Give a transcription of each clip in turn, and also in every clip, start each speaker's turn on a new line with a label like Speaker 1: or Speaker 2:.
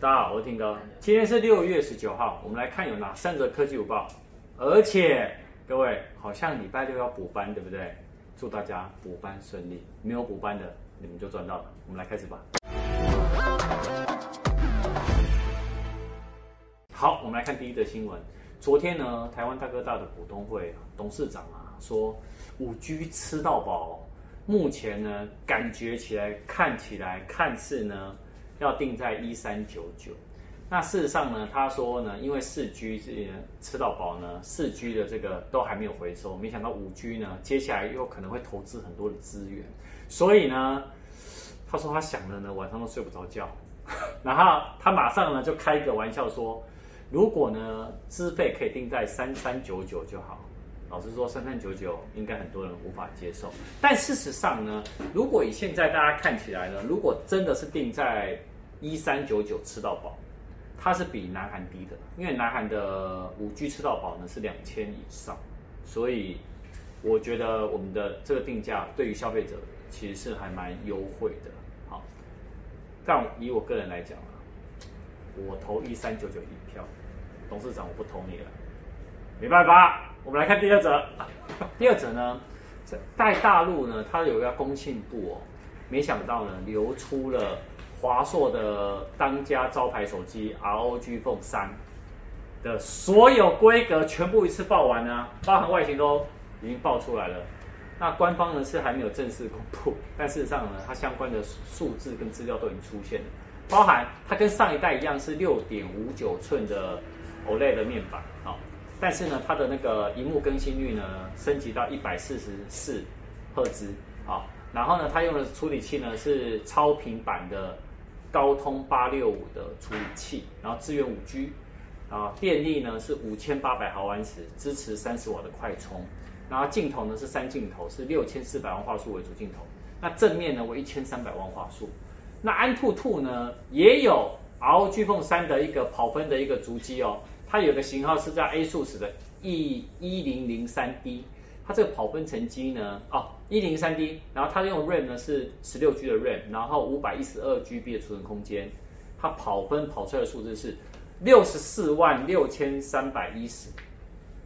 Speaker 1: 大家好，我是 Tim 哥。今天是六月十九号，我们来看有哪三则科技午报。而且各位好像礼拜六要补班，对不对？祝大家补班顺利。没有补班的，你们就赚到了。我们来开始吧。好，我们来看第一则新闻。昨天呢，台湾大哥大的股东会董事长啊说，五 G 吃到饱。目前呢，感觉起来、看起来、看似呢。要定在一三九九，那事实上呢，他说呢，因为四 G 这吃到饱呢，四 G 的这个都还没有回收，没想到五 G 呢，接下来又可能会投资很多的资源，所以呢，他说他想了呢，晚上都睡不着觉，然后他马上呢就开一个玩笑说，如果呢资费可以定在三三九九就好，老实说三三九九应该很多人无法接受，但事实上呢，如果以现在大家看起来呢，如果真的是定在一三九九吃到饱，它是比南韩低的，因为南韩的五 G 吃到饱呢是两千以上，所以我觉得我们的这个定价对于消费者其实是还蛮优惠的。好，但以我个人来讲啊，我投一三九九一票，董事长我不投你了，没办法。我们来看第二则，第二则呢，在大陆呢，它有一个工信部哦，没想到呢流出了。华硕的当家招牌手机 ROG Phone 3的所有规格全部一次报完呢，包含外形都已经报出来了。那官方呢是还没有正式公布，但事实上呢，它相关的数字跟资料都已经出现了，包含它跟上一代一样是六点五九寸的 OLED 面板啊，但是呢，它的那个荧幕更新率呢升级到一百四十四赫兹啊，然后呢，它用的处理器呢是超频版的。高通八六五的处理器，然后支援五 G，啊，电力呢是五千八百毫安时，支持三十瓦的快充，然后镜头呢是三镜头，是六千四百万画素为主镜头，那正面呢为一千三百万画素，那安兔兔呢也有 ROG Phone 3的一个跑分的一个足迹哦，它有个型号是在 ASUS 的 E 一零零三 D。它这个跑分成绩呢，哦，一零三 D，然后它用 RAM 呢是十六 G 的 RAM，然后五百一十二 GB 的储存空间，它跑分跑出来的数字是六十四万六千三百一十，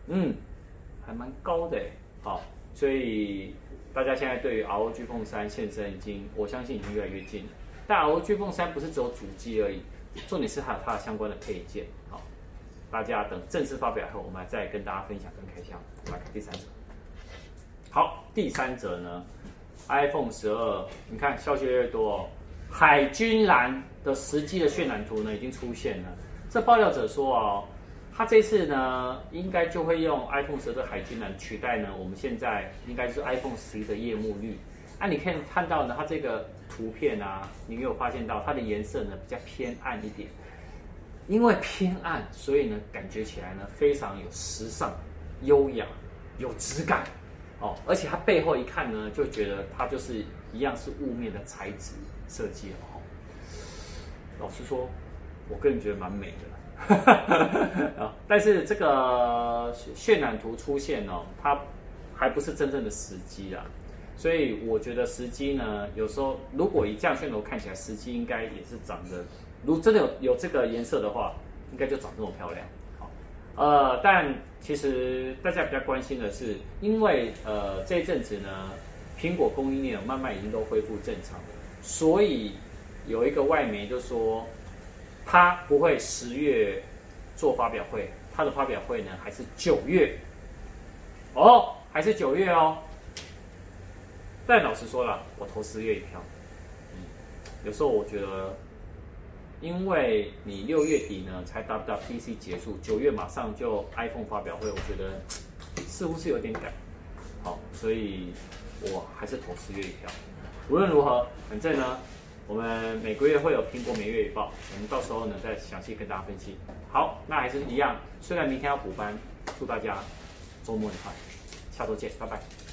Speaker 1: 嗯，还蛮高的哎，好，所以大家现在对于 ROG Phone 3现身已经，我相信已经越来越近了。但 ROG Phone 3不是只有主机而已，重点是还有它的相关的配件，好，大家等正式发表后，我们再跟大家分享跟开箱。来看第三者。第三则呢，iPhone 十二，你看消息越来越多哦。海军蓝的实际的渲染图呢已经出现了。这爆料者说哦，他这次呢应该就会用 iPhone 十二的海军蓝取代呢我们现在应该是 iPhone 十一的夜幕绿。那、啊、你可以看到呢，它这个图片啊，你没有发现到它的颜色呢比较偏暗一点？因为偏暗，所以呢感觉起来呢非常有时尚、优雅、有质感。哦，而且它背后一看呢，就觉得它就是一样是雾面的材质设计哦。老实说，我个人觉得蛮美的。啊，但是这个渲染图出现哦，它还不是真正的时机啊。所以我觉得时机呢，有时候如果以这样渲染图看起来，时机应该也是长得，如真的有有这个颜色的话，应该就长这么漂亮。呃，但其实大家比较关心的是，因为呃这一阵子呢，苹果供应链慢慢已经都恢复正常了，所以有一个外媒就说，他不会十月做发表会，他的发表会呢还是九月，哦，还是九月哦。但老实说了，我投十月一票。有时候我觉得。因为你六月底呢才 WWDC 结束，九月马上就 iPhone 发表会，我觉得似乎是有点赶，好，所以我还是投十月一票。无论如何，反正呢，我们每个月会有苹果每月一报，我们到时候呢再详细跟大家分析。好，那还是一样，虽然明天要补班，祝大家周末愉快，下周见，拜拜。